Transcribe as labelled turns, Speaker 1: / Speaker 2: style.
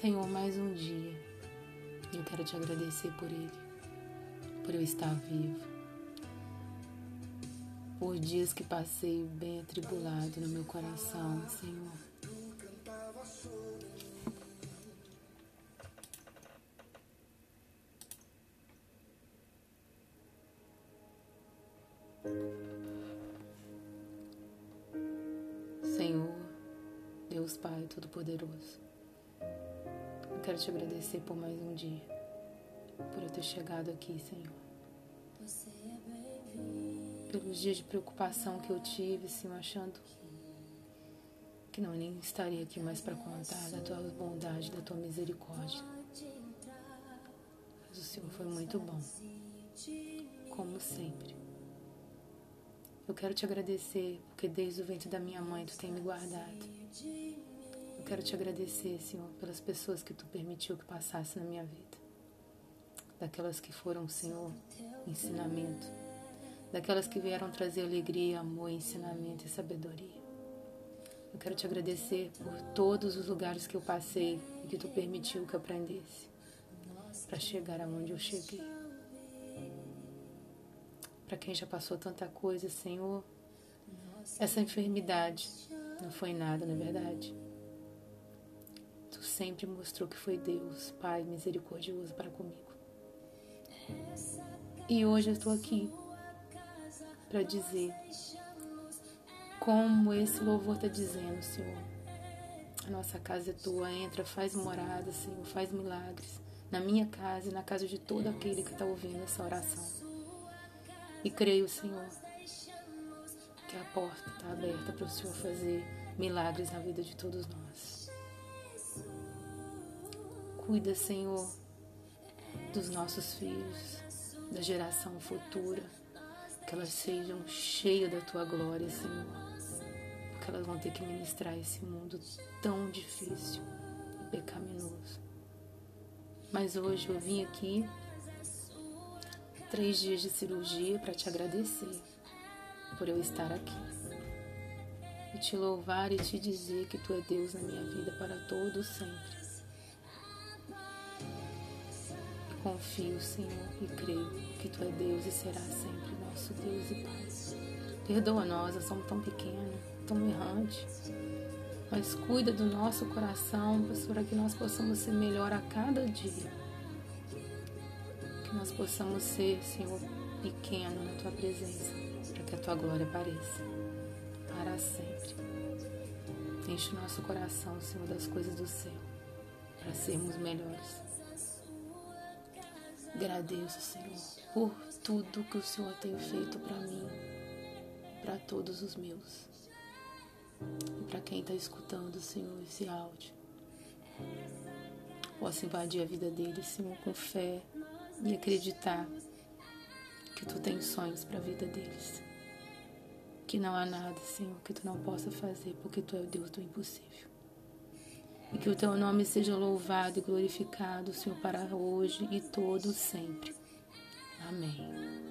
Speaker 1: Senhor, mais um dia. Eu quero te agradecer por ele, por eu estar vivo, por dias que passei bem atribulado no meu coração, Senhor. Senhor, Deus Pai Todo-Poderoso, quero te agradecer por mais um dia, por eu ter chegado aqui, Senhor. Pelos dias de preocupação que eu tive, Senhor, achando que não nem estaria aqui mais para contar da tua bondade, da tua misericórdia. Mas o Senhor foi muito bom, como sempre. Eu quero te agradecer porque desde o ventre da minha mãe tu tem me guardado. Quero te agradecer, Senhor, pelas pessoas que tu permitiu que passasse na minha vida. Daquelas que foram, Senhor, ensinamento. Daquelas que vieram trazer alegria, amor, ensinamento e sabedoria. Eu quero te agradecer por todos os lugares que eu passei e que tu permitiu que eu aprendesse para chegar aonde eu cheguei para quem já passou tanta coisa, Senhor. Essa enfermidade não foi nada, não é verdade? Sempre mostrou que foi Deus, Pai misericordioso para comigo. E hoje eu estou aqui para dizer como esse louvor está dizendo, Senhor. A nossa casa é tua, entra, faz morada, Senhor, faz milagres na minha casa e na casa de todo aquele que está ouvindo essa oração. E creio, Senhor, que a porta está aberta para o Senhor fazer milagres na vida de todos nós. Cuida, Senhor, dos nossos filhos, da geração futura, que elas sejam cheias da tua glória, Senhor, porque elas vão ter que ministrar esse mundo tão difícil e pecaminoso. Mas hoje eu vim aqui três dias de cirurgia para te agradecer por eu estar aqui. E te louvar e te dizer que tu é Deus na minha vida para todos sempre. Confio, Senhor, e creio que tu é Deus e será sempre nosso Deus e Pai. Perdoa nós, nós somos tão pequenos, tão errantes. Mas cuida do nosso coração, para que nós possamos ser melhor a cada dia que nós possamos ser, Senhor, pequeno na tua presença, para que a tua glória apareça para sempre. Enche o nosso coração, Senhor, das coisas do céu, para sermos melhores. Agradeço, Senhor, por tudo que o Senhor tem feito para mim, para todos os meus. E para quem está escutando, Senhor, esse áudio. Posso invadir a vida deles, Senhor, com fé, e acreditar que tu tens sonhos para a vida deles. Que não há nada, Senhor, que tu não possa fazer, porque tu é o Deus do impossível. E que o teu nome seja louvado e glorificado, Senhor, para hoje e todo sempre. Amém.